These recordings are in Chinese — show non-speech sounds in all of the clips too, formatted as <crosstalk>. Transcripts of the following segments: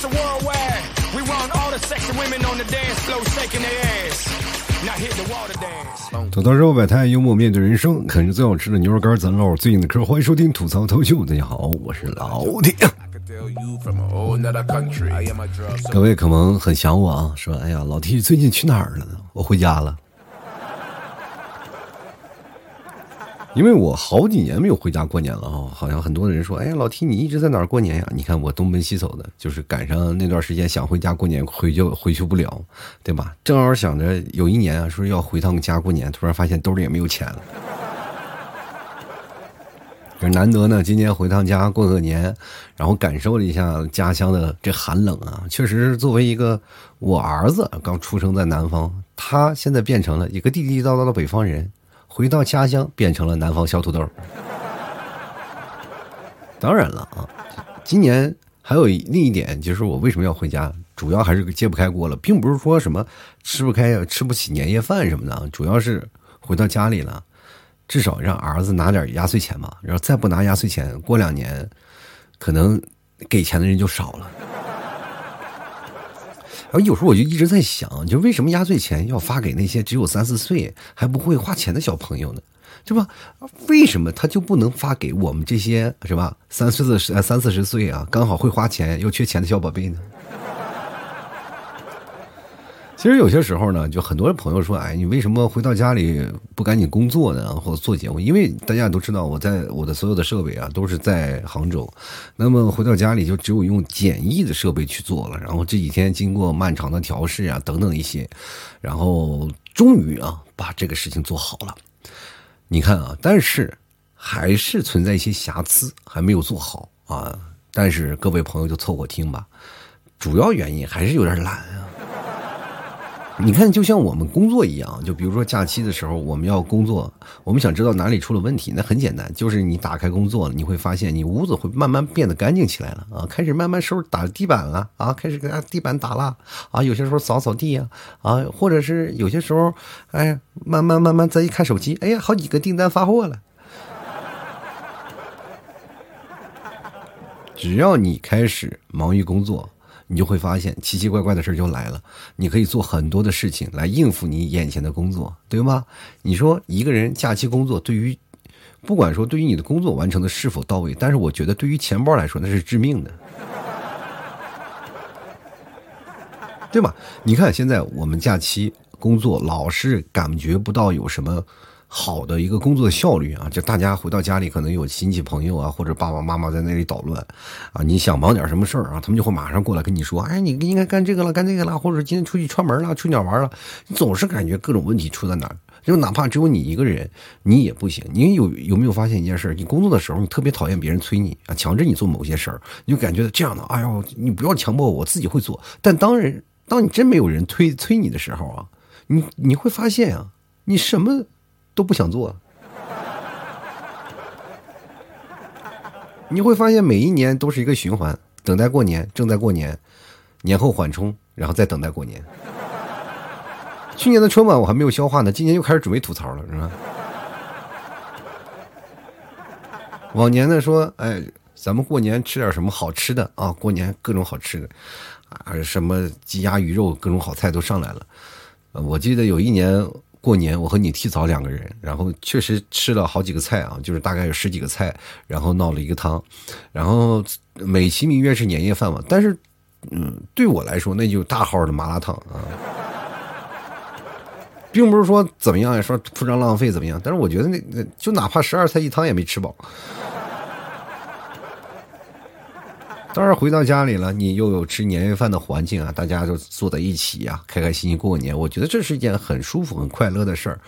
it's a worldwide. We want all the sexy women on the dance floor shaking their ass. Now hit the water dance. 吐槽之后百态，幽默面对人生，啃着最好吃的牛肉干，咱唠最硬的嗑。欢迎收听吐槽头秀，大家好，我是老铁。Tell you from a whole nother country. I am a drug 各位可能很想我啊，说哎呀，老 T 最近去哪儿了呢？我回家了，因为我好几年没有回家过年了啊。好像很多人说，哎呀，老 T 你一直在哪儿过年呀？你看我东奔西走的，就是赶上那段时间想回家过年，回就回去不了，对吧？正好想着有一年啊，说要回趟家过年，突然发现兜里也没有钱了。可是难得呢，今年回趟家过个年，然后感受了一下家乡的这寒冷啊，确实作为一个我儿子刚出生在南方，他现在变成了一个地地道道的北方人，回到家乡变成了南方小土豆。当然了啊，今年还有另一点就是我为什么要回家，主要还是揭不开锅了，并不是说什么吃不开吃不起年夜饭什么的，主要是回到家里了。至少让儿子拿点压岁钱吧，然后再不拿压岁钱，过两年，可能给钱的人就少了。然后有时候我就一直在想，就为什么压岁钱要发给那些只有三四岁还不会花钱的小朋友呢？是吧？为什么他就不能发给我们这些是吧三四十三四十岁啊，刚好会花钱又缺钱的小宝贝呢？其实有些时候呢，就很多朋友说：“哎，你为什么回到家里不赶紧工作呢？或者做节目？”因为大家也都知道，我在我的所有的设备啊都是在杭州，那么回到家里就只有用简易的设备去做了。然后这几天经过漫长的调试啊等等一些，然后终于啊把这个事情做好了。你看啊，但是还是存在一些瑕疵，还没有做好啊。但是各位朋友就凑合听吧，主要原因还是有点懒啊。你看，就像我们工作一样，就比如说假期的时候，我们要工作，我们想知道哪里出了问题，那很简单，就是你打开工作了，你会发现你屋子会慢慢变得干净起来了啊，开始慢慢收拾打地板了啊，开始给它地板打蜡啊，有些时候扫扫地呀啊，或者是有些时候，哎，慢慢慢慢再一看手机，哎呀，好几个订单发货了。只要你开始忙于工作。你就会发现奇奇怪怪的事就来了。你可以做很多的事情来应付你眼前的工作，对吗？你说一个人假期工作，对于不管说对于你的工作完成的是否到位，但是我觉得对于钱包来说那是致命的，对吧？你看现在我们假期工作老是感觉不到有什么。好的一个工作的效率啊，就大家回到家里可能有亲戚朋友啊，或者爸爸妈妈在那里捣乱，啊，你想忙点什么事儿啊，他们就会马上过来跟你说，哎，你应该干这个了，干这个了，或者今天出去串门了，去哪玩了，你总是感觉各种问题出在哪儿，就哪怕只有你一个人，你也不行。你有有没有发现一件事？你工作的时候，你特别讨厌别人催你啊，强制你做某些事儿，你就感觉这样的，哎呦，你不要强迫我，自己会做。但当人当你真没有人催催你的时候啊，你你会发现啊，你什么。都不想做，你会发现每一年都是一个循环，等待过年，正在过年，年后缓冲，然后再等待过年。去年的春晚我还没有消化呢，今年又开始准备吐槽了，是吧？往年呢说，哎，咱们过年吃点什么好吃的啊？过年各种好吃的啊，什么鸡鸭鱼肉，各种好菜都上来了。我记得有一年。过年，我和你提早两个人，然后确实吃了好几个菜啊，就是大概有十几个菜，然后闹了一个汤，然后美其名曰是年夜饭嘛，但是，嗯，对我来说那就大号的麻辣烫啊，并不是说怎么样呀，说铺张浪费怎么样，但是我觉得那那就哪怕十二菜一汤也没吃饱。当然回到家里了，你又有吃年夜饭的环境啊，大家就坐在一起呀，开开心心过年。我觉得这是一件很舒服、很快乐的事儿。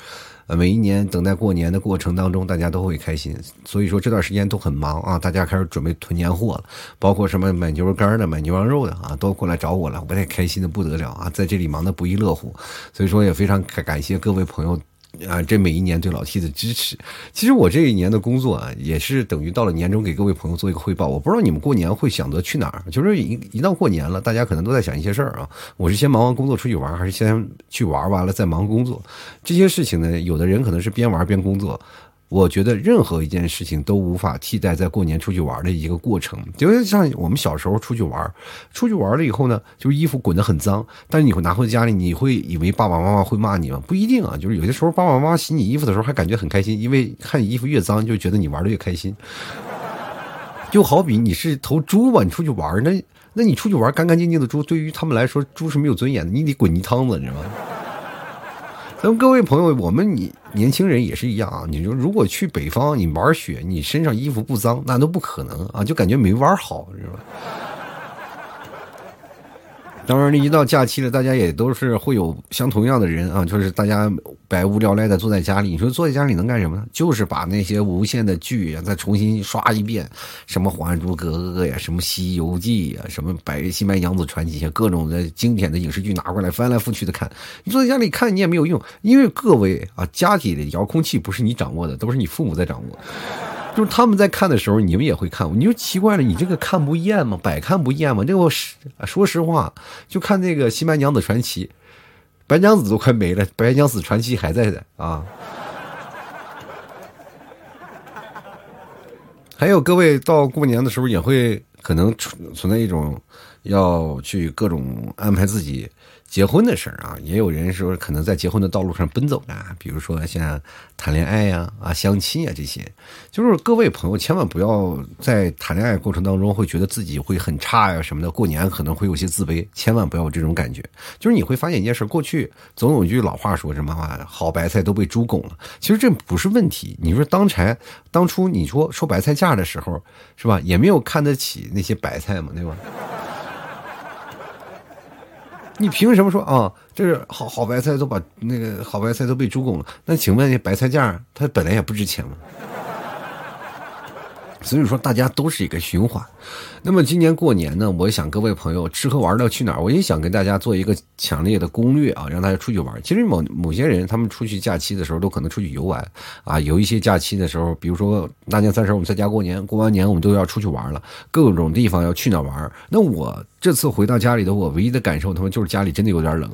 呃，每一年等待过年的过程当中，大家都会开心。所以说这段时间都很忙啊，大家开始准备囤年货了，包括什么买牛肉干的、买牛羊肉的啊，都过来找我了，我也开心的不得了啊，在这里忙得不亦乐乎。所以说也非常感感谢各位朋友。啊，这每一年对老 T 的支持，其实我这一年的工作啊，也是等于到了年终给各位朋友做一个汇报。我不知道你们过年会想着去哪儿，就是一一到过年了，大家可能都在想一些事儿啊。我是先忙完工作出去玩，还是先去玩完了再忙工作？这些事情呢，有的人可能是边玩边工作。我觉得任何一件事情都无法替代在过年出去玩的一个过程。就像我们小时候出去玩，出去玩了以后呢，就是衣服滚得很脏，但是你会拿回家里，你会以为爸爸妈妈会骂你吗？不一定啊，就是有些时候爸爸妈妈洗你衣服的时候还感觉很开心，因为看你衣服越脏，就觉得你玩的越开心。就好比你是头猪吧，你出去玩，那那你出去玩干干净净的猪，对于他们来说，猪是没有尊严的，你得滚泥汤子，你知道吗？那么各位朋友，我们你年轻人也是一样啊。你说如果去北方，你玩雪，你身上衣服不脏，那都不可能啊，就感觉没玩好，是吧？当然，一到假期了，大家也都是会有相同样的人啊，就是大家百无聊赖的坐在家里。你说坐在家里能干什么呢？就是把那些无线的剧啊再重新刷一遍，什么《还珠格格》呀，什么《西游记》呀，什么《白新白娘子传奇》呀，各种的经典的影视剧拿过来翻来覆去的看。你坐在家里看，你也没有用，因为各位啊，家里的遥控器不是你掌握的，都是你父母在掌握。就是他们在看的时候，你们也会看。你就奇怪了，你这个看不厌吗？百看不厌吗？这个实说实话，就看那个《新白娘子传奇》，白娘子都快没了，白娘子传奇还在的啊。还有各位到过年的时候，也会可能存存在一种要去各种安排自己。结婚的事儿啊，也有人说可能在结婚的道路上奔走的，比如说像谈恋爱呀、啊相亲啊这些，就是各位朋友千万不要在谈恋爱过程当中会觉得自己会很差呀什么的，过年可能会有些自卑，千万不要有这种感觉。就是你会发现一件事，过去总有一句老话说什么，好白菜都被猪拱了，其实这不是问题。你说当柴当初你说说白菜价的时候，是吧，也没有看得起那些白菜嘛，对吧？你凭什么说啊？这是好好白菜都把那个好白菜都被猪拱了？那请问，那白菜价它本来也不值钱吗？所以说，大家都是一个循环。那么今年过年呢，我想各位朋友吃喝玩乐去哪儿？我也想跟大家做一个强烈的攻略啊，让大家出去玩。其实某某些人他们出去假期的时候都可能出去游玩啊，有一些假期的时候，比如说大年三十我们在家过年，过完年我们都要出去玩了，各种地方要去哪玩。那我这次回到家里的我唯一的感受，他们就是家里真的有点冷。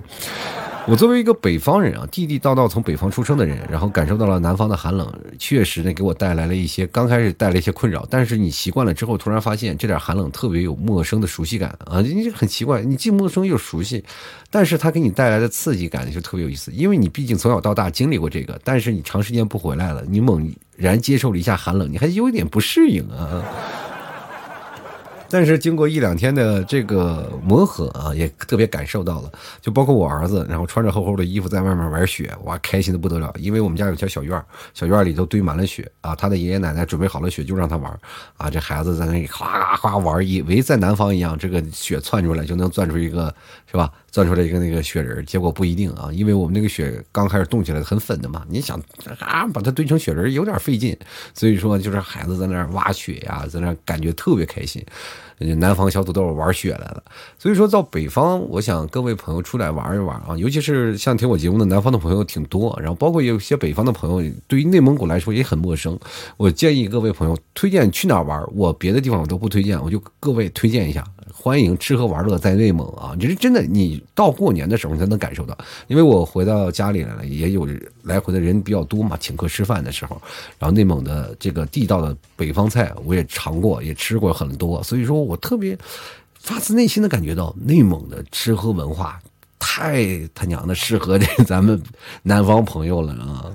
我作为一个北方人啊，地地道道从北方出生的人，然后感受到了南方的寒冷，确实呢给我带来了一些刚开始带来一些困扰。但是你习惯了之后，突然发现这点寒冷特别有陌生的熟悉感啊！你很奇怪，你既陌生又熟悉，但是它给你带来的刺激感就特别有意思，因为你毕竟从小到大经历过这个，但是你长时间不回来了，你猛然接受了一下寒冷，你还有一点不适应啊。但是经过一两天的这个磨合啊，也特别感受到了，就包括我儿子，然后穿着厚厚的衣服在外面玩雪，哇，开心的不得了。因为我们家有条小院小院里头堆满了雪啊，他的爷爷奶奶准备好了雪就让他玩啊，这孩子在那里哗哗玩，以为在南方一样，这个雪窜出来就能钻出一个，是吧？钻出来一个那个雪人，结果不一定啊，因为我们那个雪刚开始冻起来很粉的嘛，你想啊把它堆成雪人有点费劲，所以说就是孩子在那儿挖雪呀，在那感觉特别开心。南方小土豆玩雪来了，所以说到北方，我想各位朋友出来玩一玩啊，尤其是像听我节目的南方的朋友挺多，然后包括有些北方的朋友，对于内蒙古来说也很陌生。我建议各位朋友推荐去哪玩，我别的地方我都不推荐，我就各位推荐一下。欢迎吃喝玩乐在内蒙啊！这是真的，你到过年的时候你才能感受到。因为我回到家里来了，也有来回的人比较多嘛，请客吃饭的时候，然后内蒙的这个地道的北方菜我也尝过，也吃过很多，所以说我特别发自内心的感觉到内蒙的吃喝文化太他娘的适合这咱们南方朋友了啊！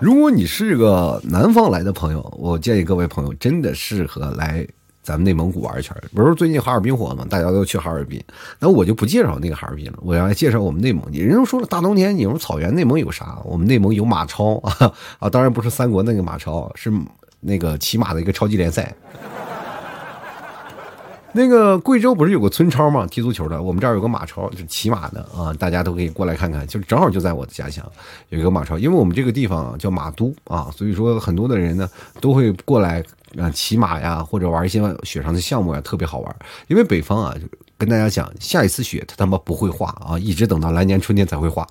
如果你是个南方来的朋友，我建议各位朋友真的适合来咱们内蒙古玩一圈。不是最近哈尔滨火吗，大家都去哈尔滨，那我就不介绍那个哈尔滨了，我要来介绍我们内蒙。你人都说了，大冬天你说草原，内蒙有啥？我们内蒙有马超啊啊，当然不是三国那个马超，是那个骑马的一个超级联赛。那个贵州不是有个村超吗？踢足球的，我们这儿有个马超，是骑马的啊，大家都可以过来看看，就正好就在我的家乡有一个马超，因为我们这个地方叫马都啊，所以说很多的人呢都会过来啊骑马呀，或者玩一些雪上的项目呀，特别好玩。因为北方啊，跟大家讲，下一次雪它他妈不会化啊，一直等到来年春天才会化。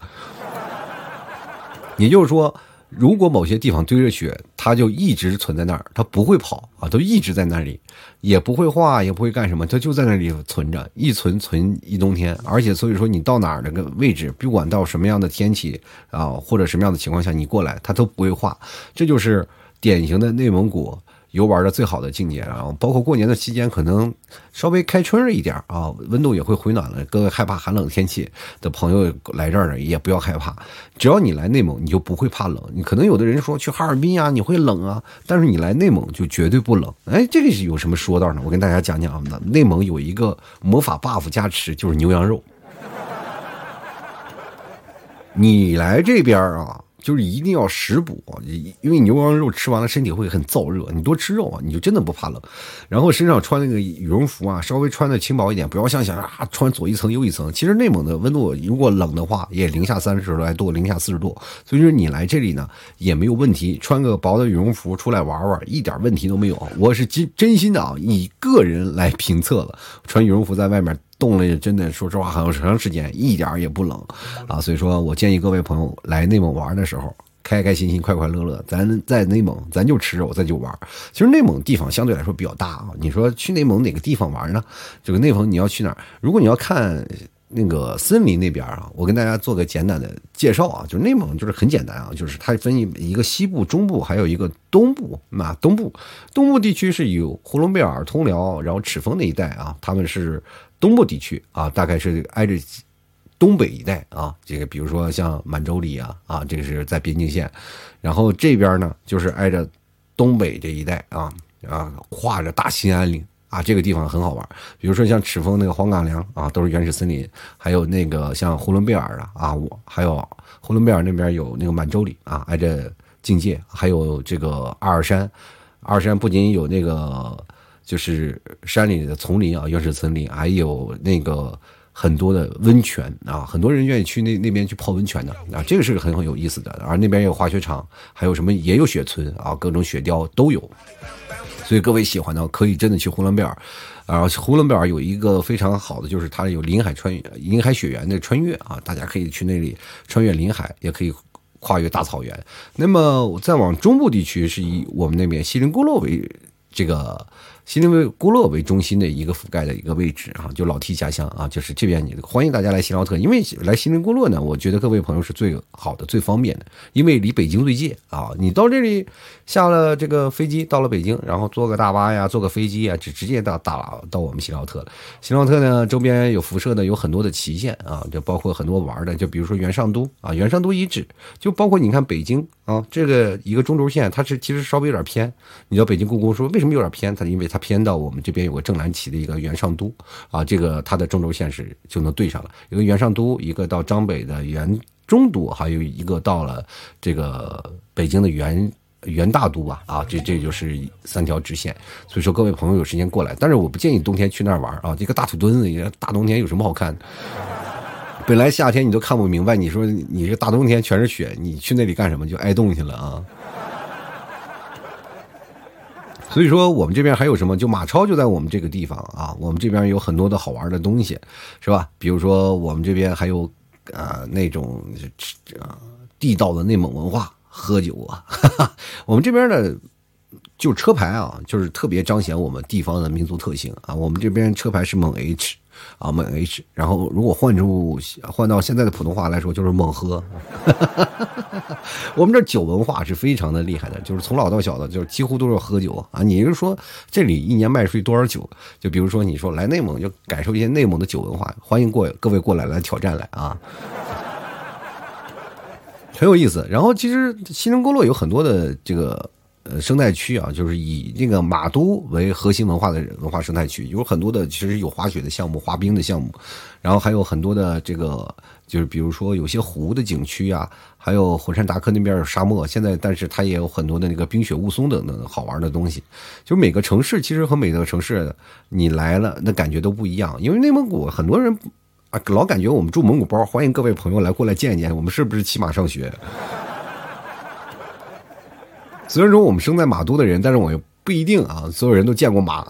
也就是说，如果某些地方堆着雪，它就一直存在那儿，它不会跑啊，都一直在那里，也不会化，也不会干什么，它就在那里存着，一存存一冬天。而且所以说，你到哪儿那个位置，不管到什么样的天气啊，或者什么样的情况下，你过来，它都不会化。这就是典型的内蒙古。游玩的最好的境界啊，包括过年的期间，可能稍微开春了一点啊，温度也会回暖了。各位害怕寒冷天气的朋友来这儿呢，也不要害怕，只要你来内蒙，你就不会怕冷。你可能有的人说去哈尔滨啊，你会冷啊，但是你来内蒙就绝对不冷。哎，这个是有什么说道呢？我跟大家讲讲啊，内蒙有一个魔法 buff 加持，就是牛羊肉。你来这边啊。就是一定要食补，因为牛羊肉吃完了身体会很燥热，你多吃肉啊，你就真的不怕冷。然后身上穿那个羽绒服啊，稍微穿的轻薄一点，不要像想啊穿左一层右一层。其实内蒙的温度如果冷的话，也零下三十来度，零下四十度。所以说你来这里呢也没有问题，穿个薄的羽绒服出来玩玩，一点问题都没有。我是真真心的啊，以个人来评测了，穿羽绒服在外面。冻了，真的，说实话，很长时间一点也不冷啊。所以说我建议各位朋友来内蒙玩的时候，开开心心、快快乐乐。咱在内蒙，咱就吃肉，咱就玩。其实内蒙地方相对来说比较大啊。你说去内蒙哪个地方玩呢？这个内蒙你要去哪儿？如果你要看。那个森林那边啊，我跟大家做个简单的介绍啊，就内蒙就是很简单啊，就是它分一个西部、中部，还有一个东部。那东部，东部地区是有呼伦贝尔、通辽，然后赤峰那一带啊，他们是东部地区啊，大概是挨着东北一带啊。这个比如说像满洲里啊，啊，这个是在边境线，然后这边呢就是挨着东北这一带啊啊，跨着大兴安岭。啊，这个地方很好玩，比如说像赤峰那个黄岗梁啊，都是原始森林；还有那个像呼伦贝尔啊，啊，我还有呼伦贝尔那边有那个满洲里啊，挨着境界；还有这个阿尔山，阿尔山不仅有那个就是山里的丛林啊，原始森林，还有那个很多的温泉啊，很多人愿意去那那边去泡温泉的啊，这个是很很有意思的。而那边有滑雪场，还有什么也有雪村啊，各种雪雕都有。所以各位喜欢的可以真的去呼伦贝尔，啊，呼伦贝尔有一个非常好的，就是它有林海穿越、林海雪原的穿越啊，大家可以去那里穿越林海，也可以跨越大草原。那么再往中部地区是以我们那边锡林郭勒为这个。锡林为郭勒为中心的一个覆盖的一个位置啊，就老 T 家乡啊，就是这边你欢迎大家来锡林特，因为来锡林郭勒呢，我觉得各位朋友是最好的、最方便的，因为离北京最近啊。你到这里下了这个飞机，到了北京，然后坐个大巴呀，坐个飞机呀，直直接到大到我们锡林特了。锡林特呢，周边有辐射的有很多的旗县啊，就包括很多玩的，就比如说元上都啊，元上都遗址，就包括你看北京啊，这个一个中轴线，它是其实稍微有点偏。你到北京故宫说为什么有点偏？它因为它。偏到我们这边有个正蓝旗的一个元上都啊，这个它的中轴线是就能对上了。一个元上都，一个到张北的元中都，还有一个到了这个北京的元元大都吧啊，这这就是三条直线。所以说各位朋友有时间过来，但是我不建议冬天去那儿玩啊，这个大土墩子，大冬天有什么好看？本来夏天你都看不明白，你说你这大冬天全是雪，你去那里干什么？就挨冻去了啊。所以说，我们这边还有什么？就马超就在我们这个地方啊。我们这边有很多的好玩的东西，是吧？比如说，我们这边还有啊那种这地道的内蒙文化，喝酒啊。哈 <laughs> 哈我们这边的就车牌啊，就是特别彰显我们地方的民族特性啊。我们这边车牌是蒙 H。啊，猛 H，然后如果换出换到现在的普通话来说，就是猛喝。<laughs> 我们这酒文化是非常的厉害的，就是从老到小的，就是几乎都是喝酒啊。你是说这里一年卖出去多少酒？就比如说你说来内蒙就感受一些内蒙的酒文化，欢迎过各位过来来挑战来啊，<laughs> 很有意思。然后其实锡林郭勒有很多的这个。呃，生态区啊，就是以这个马都为核心文化的文化生态区，有很多的其实有滑雪的项目、滑冰的项目，然后还有很多的这个，就是比如说有些湖的景区啊，还有火山达克那边有沙漠，现在但是它也有很多的那个冰雪雾凇等等好玩的东西。就每个城市其实和每个城市你来了那感觉都不一样，因为内蒙古很多人啊老感觉我们住蒙古包，欢迎各位朋友来过来见一见，我们是不是骑马上学？虽然说我们生在马都的人，但是我又不一定啊。所有人都见过马，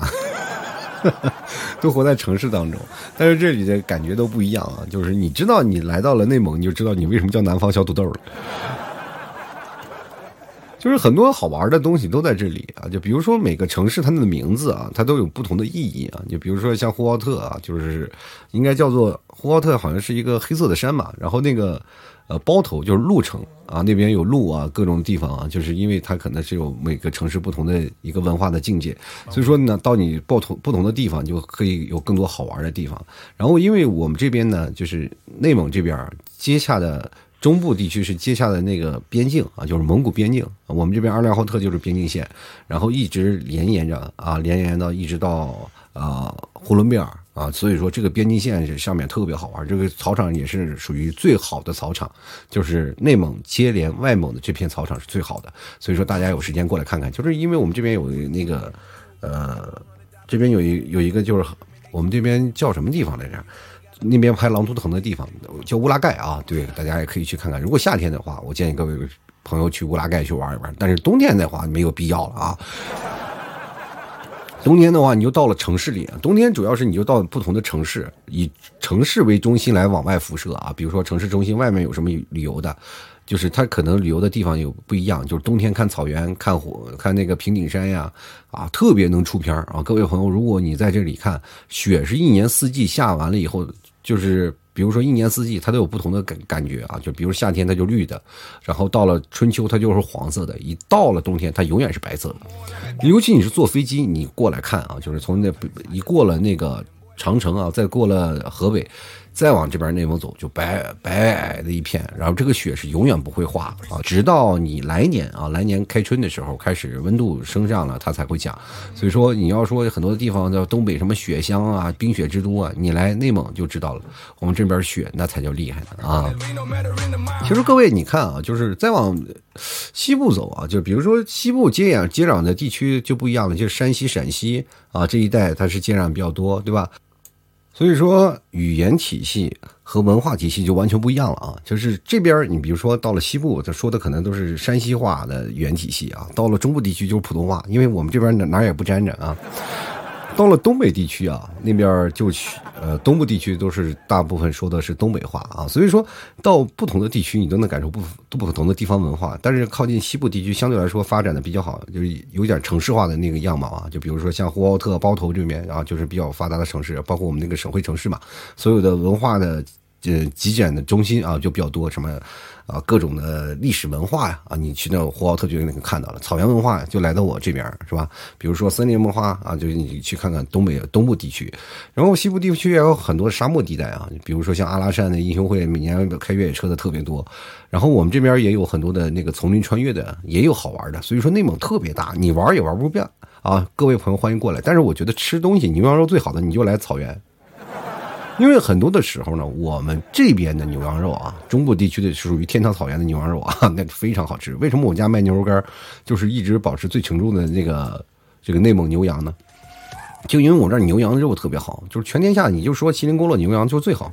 <laughs> 都活在城市当中，但是这里的感觉都不一样啊。就是你知道，你来到了内蒙，你就知道你为什么叫南方小土豆了。就是很多好玩的东西都在这里啊，就比如说每个城市它的名字啊，它都有不同的意义啊。就比如说像呼和浩特啊，就是应该叫做呼和浩特，好像是一个黑色的山嘛。然后那个呃包头就是鹿城啊，那边有鹿啊，各种地方啊，就是因为它可能是有每个城市不同的一个文化的境界，所以说呢，到你报同不同的地方，就可以有更多好玩的地方。然后因为我们这边呢，就是内蒙这边接洽的。中部地区是接下的那个边境啊，就是蒙古边境。我们这边二良浩特就是边境线，然后一直连延着啊，连延到一直到呃呼伦贝尔啊。所以说这个边境线上面特别好玩，这个草场也是属于最好的草场，就是内蒙接连外蒙的这片草场是最好的。所以说大家有时间过来看看，就是因为我们这边有那个呃，这边有一有一个就是我们这边叫什么地方来着？那边拍狼图腾的地方叫乌拉盖啊，对，大家也可以去看看。如果夏天的话，我建议各位朋友去乌拉盖去玩一玩。但是冬天的话没有必要了啊。<laughs> 冬天的话，你就到了城市里。冬天主要是你就到不同的城市，以城市为中心来往外辐射啊。比如说城市中心外面有什么旅游的。就是它可能旅游的地方有不一样，就是冬天看草原、看火、看那个平顶山呀，啊，特别能出片啊！各位朋友，如果你在这里看雪，是一年四季下完了以后，就是比如说一年四季它都有不同的感感觉啊，就比如夏天它就绿的，然后到了春秋它就是黄色的，一到了冬天它永远是白色的。尤其你是坐飞机，你过来看啊，就是从那一过了那个长城啊，再过了河北。再往这边内蒙走，就白白矮的一片，然后这个雪是永远不会化啊，直到你来年啊，来年开春的时候开始温度升上了，它才会降。所以说，你要说很多地方叫东北什么雪乡啊、冰雪之都啊，你来内蒙就知道了，我们这边雪那才叫厉害呢啊。其实各位你看啊，就是再往西部走啊，就比如说西部接壤接壤的地区就不一样了，就是山西、陕西啊这一带它是接壤比较多，对吧？所以说，语言体系和文化体系就完全不一样了啊！就是这边，你比如说到了西部，他说的可能都是山西话的语言体系啊；到了中部地区就是普通话，因为我们这边哪哪也不沾着啊。到了东北地区啊，那边就去呃东部地区都是大部分说的是东北话啊，所以说到不同的地区你都能感受不不同的地方文化。但是靠近西部地区相对来说发展的比较好，就是有点城市化的那个样貌啊，就比如说像呼和浩特、包头这边，然后就是比较发达的城市，包括我们那个省会城市嘛，所有的文化的呃集检的中心啊就比较多，什么。啊，各种的历史文化呀，啊，你去那呼和浩特就能看到了。草原文化就来到我这边，是吧？比如说森林文化啊，就是你去看看东北东部地区，然后西部地区也有很多沙漠地带啊，比如说像阿拉善的英雄会，每年开越野车的特别多。然后我们这边也有很多的那个丛林穿越的，也有好玩的。所以说内蒙特别大，你玩也玩不遍啊。各位朋友欢迎过来，但是我觉得吃东西牛羊肉最好的，你就来草原。因为很多的时候呢，我们这边的牛羊肉啊，中部地区的属于天堂草原的牛羊肉啊，<laughs> 那非常好吃。为什么我家卖牛肉干就是一直保持最权重的那个这个内蒙牛羊呢？就因为我这牛羊肉特别好，就是全天下你就说麒麟公路牛羊就最好。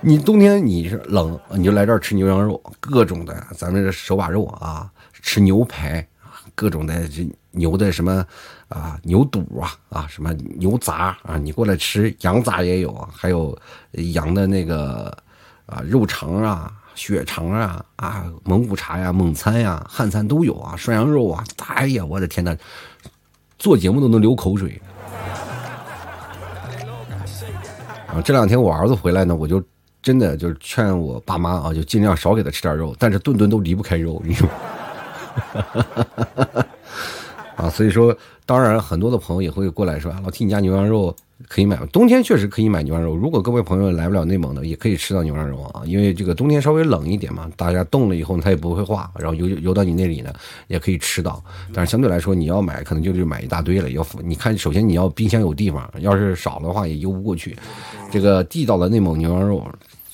你冬天你是冷，你就来这儿吃牛羊肉，各种的咱们这手把肉啊，吃牛排，各种的这牛的什么。啊，牛肚啊，啊，什么牛杂啊，你过来吃，羊杂也有啊，还有羊的那个啊肉肠啊、血肠啊，啊，蒙古茶呀、蒙餐呀、汉餐都有啊，涮羊肉啊，哎呀，我的天呐，做节目都能流口水。<laughs> 啊，这两天我儿子回来呢，我就真的就是劝我爸妈啊，就尽量少给他吃点肉，但是顿顿都离不开肉，你说。<laughs> 啊，所以说，当然很多的朋友也会过来说，老提你家牛羊肉可以买？冬天确实可以买牛羊肉。如果各位朋友来不了内蒙的，也可以吃到牛羊肉啊，因为这个冬天稍微冷一点嘛，大家冻了以后它也不会化，然后游游到你那里呢，也可以吃到。但是相对来说，你要买可能就是买一大堆了。要你看，首先你要冰箱有地方，要是少的话也邮不过去。这个地道的内蒙牛羊肉。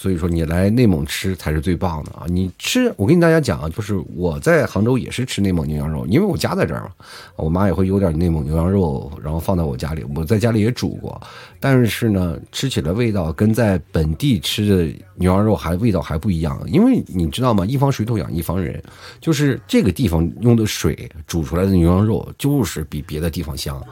所以说你来内蒙吃才是最棒的啊！你吃，我跟大家讲啊，就是我在杭州也是吃内蒙牛羊肉，因为我家在这儿嘛，我妈也会有点内蒙牛羊肉，然后放在我家里，我在家里也煮过，但是呢，吃起来味道跟在本地吃的牛羊肉还味道还不一样，因为你知道吗？一方水土养一方人，就是这个地方用的水煮出来的牛羊肉就是比别的地方香。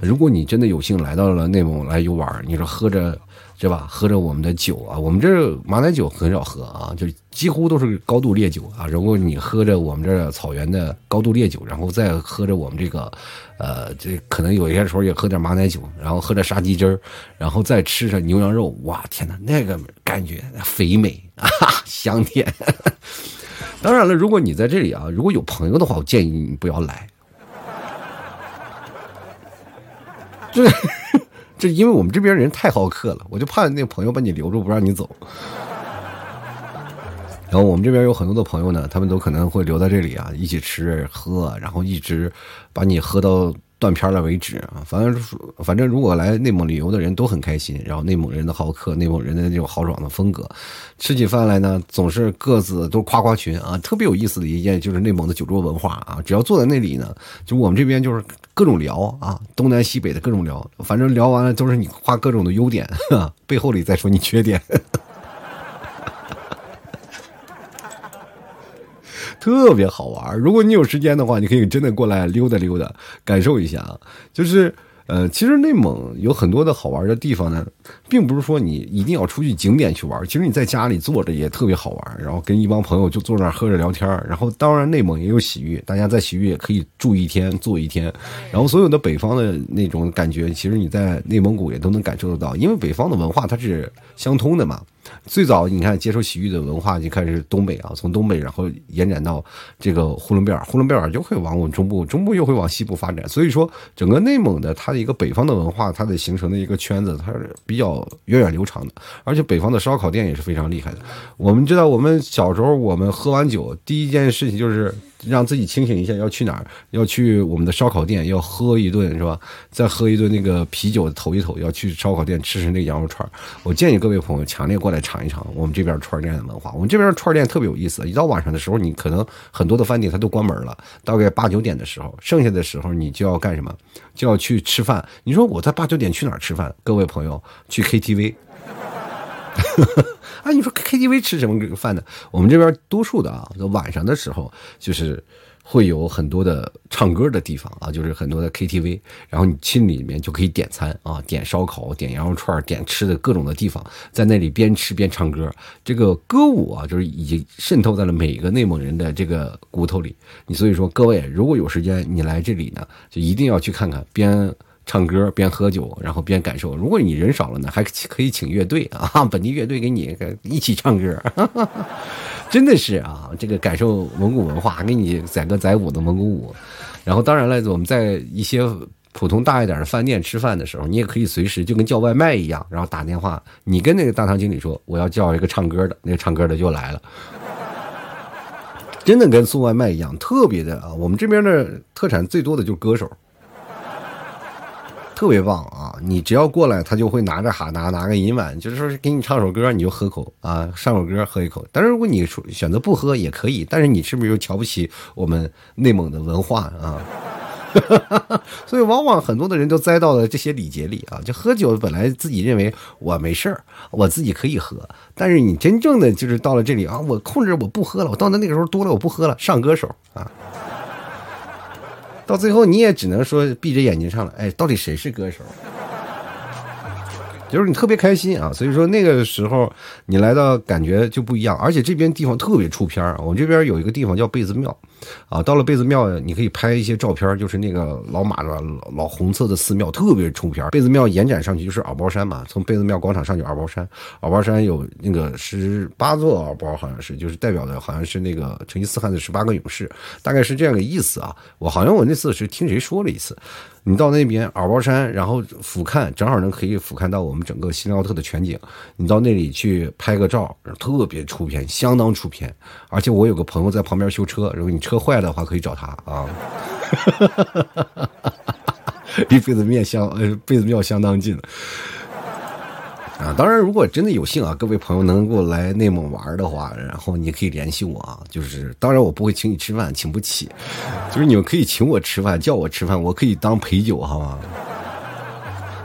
如果你真的有幸来到了内蒙来游玩，你说喝着。是吧？喝着我们的酒啊，我们这马奶酒很少喝啊，就几乎都是高度烈酒啊。如果你喝着我们这草原的高度烈酒，然后再喝着我们这个，呃，这可能有些时候也喝点马奶酒，然后喝着杀鸡汁儿，然后再吃上牛羊肉，哇，天哪，那个感觉肥美啊，<laughs> 香甜。<laughs> 当然了，如果你在这里啊，如果有朋友的话，我建议你不要来。对。<laughs> 这因为我们这边人太好客了，我就怕那朋友把你留住不让你走。然后我们这边有很多的朋友呢，他们都可能会留在这里啊，一起吃喝，然后一直把你喝到。断片了为止啊！反正反正，如果来内蒙旅游的人都很开心。然后内蒙人的好客，内蒙人的那种豪爽的风格，吃起饭来呢，总是各自都夸夸群啊。特别有意思的一件就是内蒙的酒桌文化啊。只要坐在那里呢，就我们这边就是各种聊啊，东南西北的各种聊。反正聊完了都是你夸各种的优点，<laughs> 背后里再说你缺点。<laughs> 特别好玩如果你有时间的话，你可以真的过来溜达溜达，感受一下啊。就是，呃，其实内蒙有很多的好玩的地方呢，并不是说你一定要出去景点去玩。其实你在家里坐着也特别好玩，然后跟一帮朋友就坐那儿喝着聊天然后，当然内蒙也有洗浴，大家在洗浴也可以住一天、坐一天。然后，所有的北方的那种感觉，其实你在内蒙古也都能感受得到，因为北方的文化它是相通的嘛。最早你看接受洗浴的文化就开始东北啊，从东北然后延展到这个呼伦贝尔，呼伦贝尔就会往我们中部，中部又会往西部发展。所以说，整个内蒙的它的一个北方的文化，它的形成的一个圈子，它是比较源远流长的。而且北方的烧烤店也是非常厉害的。我们知道，我们小时候我们喝完酒，第一件事情就是。让自己清醒一下，要去哪儿？要去我们的烧烤店，要喝一顿是吧？再喝一顿那个啤酒，投一投。要去烧烤店吃吃那羊肉串我建议各位朋友强烈过来尝一尝我们这边串店的文化。我们这边串店特别有意思，一到晚上的时候，你可能很多的饭店它都关门了，大概八九点的时候，剩下的时候你就要干什么？就要去吃饭。你说我在八九点去哪儿吃饭？各位朋友，去 KTV。<laughs> 啊，你说 KTV 吃什么饭呢？我们这边多数的啊，晚上的时候就是会有很多的唱歌的地方啊，就是很多的 KTV，然后你进里面就可以点餐啊，点烧烤、点羊肉串、点吃的各种的地方，在那里边吃边唱歌。这个歌舞啊，就是已经渗透在了每一个内蒙人的这个骨头里。你所以说，各位如果有时间你来这里呢，就一定要去看看边。唱歌边喝酒，然后边感受。如果你人少了呢，还可以请乐队啊，<laughs> 本地乐队给你一起唱歌，<laughs> 真的是啊，这个感受蒙古文化，给你载歌载舞的蒙古舞。然后当然了，我们在一些普通大一点的饭店吃饭的时候，你也可以随时就跟叫外卖一样，然后打电话，你跟那个大堂经理说我要叫一个唱歌的，那个唱歌的就来了，<laughs> 真的跟送外卖一样，特别的啊。我们这边的特产最多的就是歌手。特别棒啊！你只要过来，他就会拿着哈拿拿个银碗，就是说是给你唱首歌，你就喝口啊，唱首歌喝一口。但是如果你选择不喝也可以，但是你是不是又瞧不起我们内蒙的文化啊？<laughs> 所以往往很多的人都栽到了这些礼节里啊，就喝酒本来自己认为我没事儿，我自己可以喝，但是你真正的就是到了这里啊，我控制我不喝了，我到那那个时候多了我不喝了，上歌手啊。到最后，你也只能说闭着眼睛唱了。哎，到底谁是歌手？就是你特别开心啊，所以说那个时候你来到感觉就不一样，而且这边地方特别出片儿。我这边有一个地方叫贝子庙，啊，到了贝子庙你可以拍一些照片，就是那个老马的老红色的寺庙，特别出片儿。贝子庙延展上去就是敖包山嘛，从贝子庙广场上去敖包山，敖包山有那个十八座敖包，好像是就是代表的好像是那个成吉思汗的十八个勇士，大概是这样个意思啊。我好像我那次是听谁说了一次。你到那边耳包山，然后俯瞰，正好能可以俯瞰到我们整个新奥特的全景。你到那里去拍个照，特别出片，相当出片。而且我有个朋友在旁边修车，如果你车坏的话，可以找他啊。<laughs> 离贝子庙相呃贝子庙相当近。啊，当然，如果真的有幸啊，各位朋友能够来内蒙玩的话，然后你可以联系我啊。就是，当然我不会请你吃饭，请不起。就是你们可以请我吃饭，叫我吃饭，我可以当陪酒，好吗？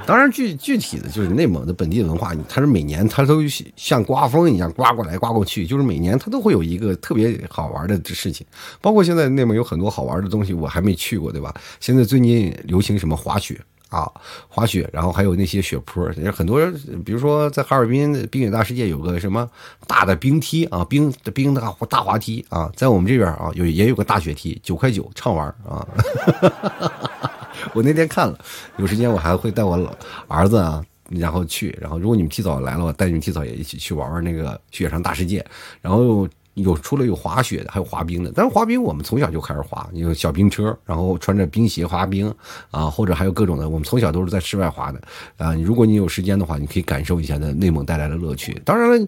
当然，具具体的就是内蒙的本地文化，它是每年它都像刮风一样刮过来刮过去，就是每年它都会有一个特别好玩的事情。包括现在内蒙有很多好玩的东西，我还没去过，对吧？现在最近流行什么滑雪？啊，滑雪，然后还有那些雪坡，很多，比如说在哈尔滨冰雪大世界有个什么大的冰梯啊，冰的冰的大滑梯啊，在我们这边啊有也有个大雪梯，九块九畅玩啊。<laughs> 我那天看了，有时间我还会带我老儿子啊，然后去，然后如果你们提早来了，我带你们提早也一起去玩玩那个雪上大世界，然后。有除了有滑雪的，还有滑冰的。但是滑冰我们从小就开始滑，有小冰车，然后穿着冰鞋滑冰啊，或者还有各种的。我们从小都是在室外滑的啊。如果你有时间的话，你可以感受一下那内蒙带来的乐趣。当然了，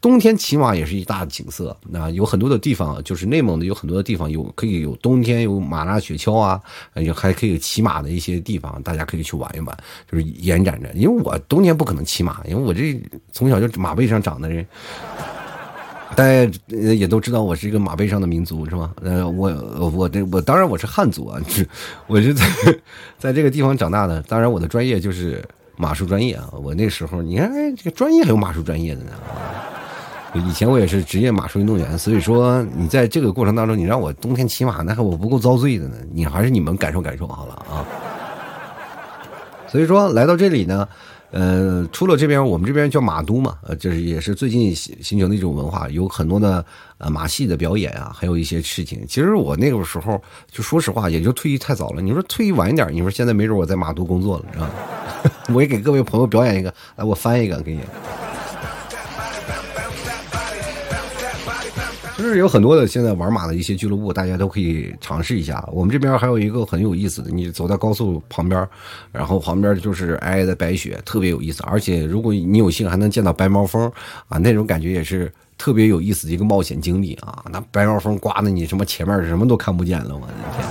冬天骑马也是一大景色。那有很多的地方，就是内蒙的有很多的地方有可以有冬天有马拉雪橇啊，也还可以骑马的一些地方，大家可以去玩一玩，就是延展着。因为我冬天不可能骑马，因为我这从小就马背上长的人。大家也都知道我是一个马背上的民族，是吗？呃，我我这我当然我是汉族啊，<laughs> 我是在在这个地方长大的。当然我的专业就是马术专业啊。我那时候你看，哎，这个专业还有马术专业的呢。以前我也是职业马术运动员，所以说你在这个过程当中，你让我冬天骑马，那还我不够遭罪的呢。你还是你们感受感受好了啊。<laughs> 所以说来到这里呢。呃，出了这边，我们这边叫马都嘛，呃，就是也是最近形形成的一种文化，有很多的呃马戏的表演啊，还有一些事情。其实我那个时候就说实话，也就退役太早了。你说退役晚一点，你说现在没准我在马都工作了，是吧？<laughs> 我也给各位朋友表演一个，来，我翻一个给你。就是有很多的现在玩马的一些俱乐部，大家都可以尝试一下。我们这边还有一个很有意思的，你走在高速旁边，然后旁边就是皑皑的白雪，特别有意思。而且如果你有幸还能见到白毛风啊，那种感觉也是特别有意思的一个冒险经历啊。<laughs> 那白毛风刮的你什么前面什么都看不见了，我的天！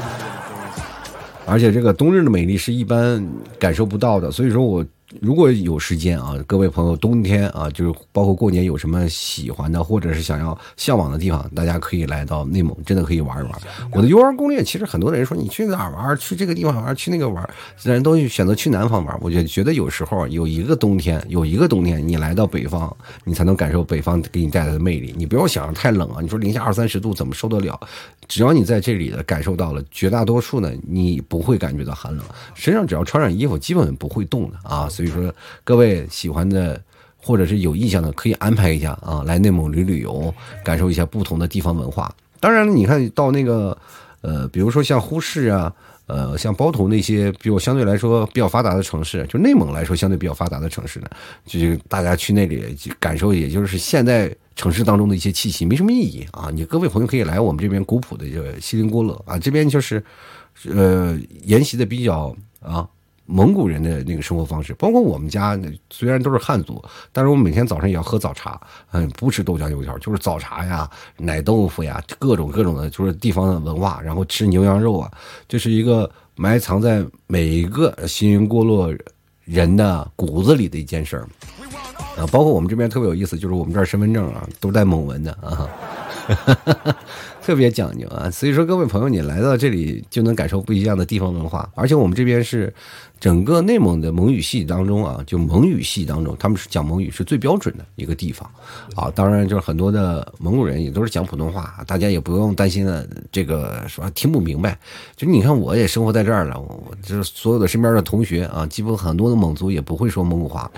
而且这个冬日的美丽是一般感受不到的，所以说我。如果有时间啊，各位朋友，冬天啊，就是包括过年有什么喜欢的或者是想要向往的地方，大家可以来到内蒙，真的可以玩一玩。我的游玩攻略，其实很多人说你去哪儿玩，去这个地方玩，去那个玩，人都选择去南方玩。我就觉得有时候有一个冬天，有一个冬天，你来到北方，你才能感受北方给你带来的魅力。你不要想太冷啊，你说零下二三十度怎么受得了？只要你在这里的感受到了，绝大多数呢，你不会感觉到寒冷，身上只要穿上衣服，基本不会冻的啊。所以说，各位喜欢的或者是有意向的，可以安排一下啊，来内蒙旅旅游，感受一下不同的地方文化。当然了，你看到那个，呃，比如说像呼市啊，呃，像包头那些比我相对来说比较发达的城市，就内蒙来说相对比较发达的城市呢，就是大家去那里感受，也就是现在。城市当中的一些气息没什么意义啊！你各位朋友可以来我们这边古朴的这个锡林郭勒啊，这边就是，呃，沿袭的比较啊蒙古人的那个生活方式。包括我们家虽然都是汉族，但是我们每天早上也要喝早茶，嗯，不吃豆浆油条，就是早茶呀、奶豆腐呀，各种各种的，就是地方的文化。然后吃牛羊肉啊，这是一个埋藏在每一个锡林郭勒人的骨子里的一件事儿。啊，包括我们这边特别有意思，就是我们这儿身份证啊都带蒙文的啊，特别讲究啊。所以说，各位朋友，你来到这里就能感受不一样的地方文化。而且我们这边是整个内蒙的蒙语系当中啊，就蒙语系当中，他们是讲蒙语是最标准的一个地方啊。当然，就是很多的蒙古人也都是讲普通话，大家也不用担心了，这个说听不明白。就你看，我也生活在这儿了，我就是所有的身边的同学啊，基本很多的蒙族也不会说蒙古话。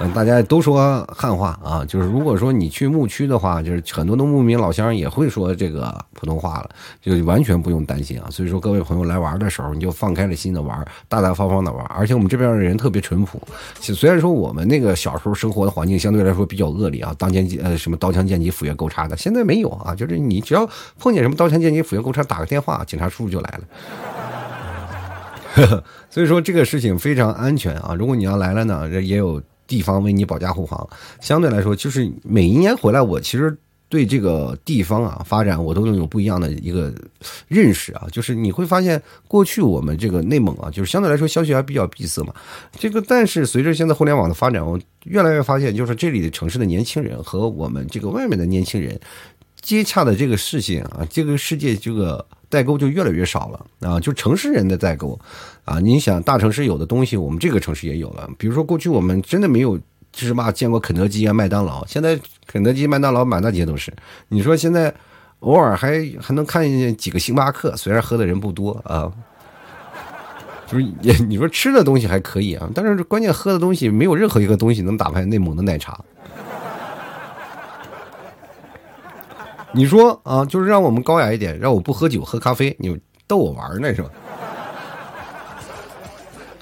嗯，大家都说汉话啊，就是如果说你去牧区的话，就是很多的牧民老乡也会说这个普通话了，就完全不用担心啊。所以说，各位朋友来玩的时候，你就放开了心的玩，大大方方的玩。而且我们这边的人特别淳朴，虽然说我们那个小时候生活的环境相对来说比较恶劣啊，当剑呃什么刀枪剑戟斧钺钩叉的，现在没有啊，就是你只要碰见什么刀枪剑戟斧钺钩叉，打个电话，警察叔叔就来了。<laughs> 所以说这个事情非常安全啊。如果你要来了呢，也有。地方为你保驾护航，相对来说，就是每一年回来，我其实对这个地方啊发展，我都能有不一样的一个认识啊。就是你会发现，过去我们这个内蒙啊，就是相对来说消息还比较闭塞嘛。这个，但是随着现在互联网的发展，我越来越发现，就是这里的城市的年轻人和我们这个外面的年轻人接洽的这个事情啊，这个世界这个。代沟就越来越少了啊！就城市人的代沟，啊，你想大城市有的东西，我们这个城市也有了。比如说过去我们真的没有，就是嘛见过肯德基啊、麦当劳，现在肯德基、麦当劳满大街都是。你说现在偶尔还还能看见几个星巴克，虽然喝的人不多啊。就是也你说吃的东西还可以啊，但是关键喝的东西没有任何一个东西能打败内蒙的奶茶。你说啊，就是让我们高雅一点，让我不喝酒喝咖啡，你逗我玩呢是吧？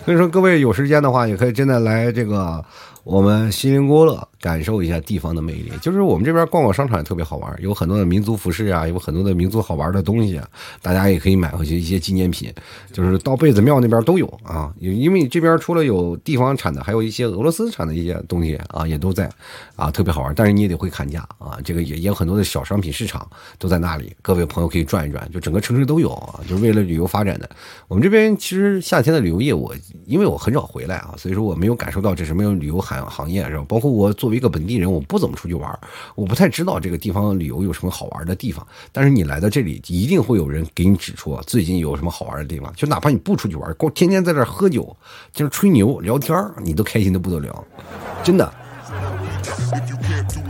所以说，各位有时间的话，也可以真的来这个我们锡林郭勒。感受一下地方的魅力，就是我们这边逛逛商场也特别好玩，有很多的民族服饰啊，有很多的民族好玩的东西啊，大家也可以买回去一些纪念品。就是到贝子庙那边都有啊，因为这边除了有地方产的，还有一些俄罗斯产的一些东西啊，也都在啊，特别好玩。但是你也得会砍价啊，这个也也有很多的小商品市场都在那里，各位朋友可以转一转，就整个城市都有啊，就是为了旅游发展的。我们这边其实夏天的旅游业，我因为我很少回来啊，所以说我没有感受到这什么旅游行行业是吧？包括我作为一个本地人，我不怎么出去玩，我不太知道这个地方旅游有什么好玩的地方。但是你来到这里，一定会有人给你指出最近有什么好玩的地方。就哪怕你不出去玩，光天天在这喝酒，就是吹牛聊天你都开心的不得了，真的。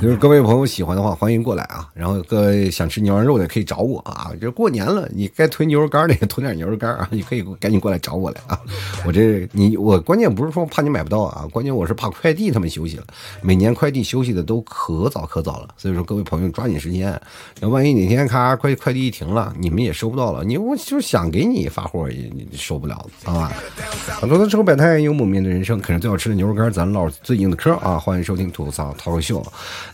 就是各位朋友喜欢的话，欢迎过来啊！然后各位想吃牛羊肉的可以找我啊！这过年了，你该囤牛肉干的也囤点牛肉干啊！你可以赶紧过来找我来啊！我这你我关键不是说怕你买不到啊，关键我是怕快递他们休息了。每年快递休息的都可早可早了，所以说各位朋友抓紧时间。那万一哪天咔快快递一停了，你们也收不到了，你我就想给你发货也收不了，好吧？很多的生活百态，幽默面对人生，啃着最好吃的牛肉干，咱唠最硬的嗑啊！欢迎收听吐槽脱口秀。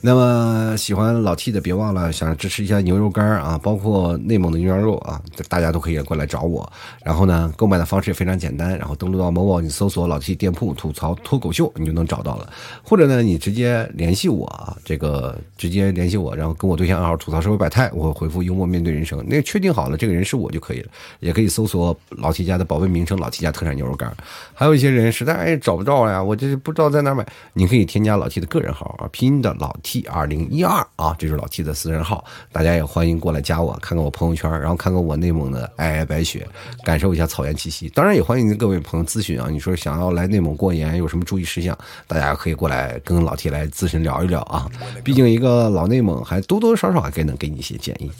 那么喜欢老 T 的，别忘了想支持一下牛肉干啊，包括内蒙的牛羊肉啊，大家都可以过来找我。然后呢，购买的方式也非常简单，然后登录到某宝，你搜索老 T 店铺吐槽脱口秀，你就能找到了。或者呢，你直接联系我啊，这个直接联系我，然后跟我对象暗号吐槽社会百态，我回复幽默面对人生。那确定好了，这个人是我就可以了。也可以搜索老 T 家的宝贝名称老 T 家特产牛肉干。还有一些人实在找不着呀，我这不知道在哪买，你可以添加老 T 的个人号啊，拼音的老。T 二零一二啊，这是老 T 的私人号，大家也欢迎过来加我，看看我朋友圈，然后看看我内蒙的皑皑白雪，感受一下草原气息。当然也欢迎各位朋友咨询啊，你说想要来内蒙过年有什么注意事项，大家可以过来跟老 T 来咨询聊一聊啊。毕竟一个老内蒙，还多多少少还该能给你一些建议。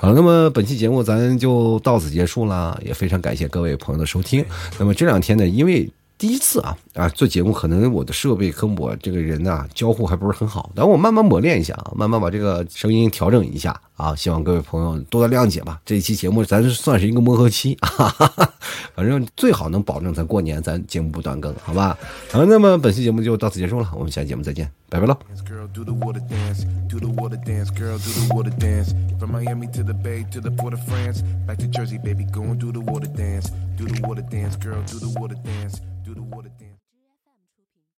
好，那么本期节目咱就到此结束了，也非常感谢各位朋友的收听。那么这两天呢，因为第一次啊啊做节目，可能我的设备跟我这个人呢交互还不是很好，等我慢慢磨练一下啊，慢慢把这个声音调整一下啊，希望各位朋友多多谅解吧。这一期节目咱算是一个磨合期，哈哈哈，反正最好能保证咱过年咱节目不断更，好吧？好，那么本期节目就到此结束了，我们下期节目再见，拜拜喽。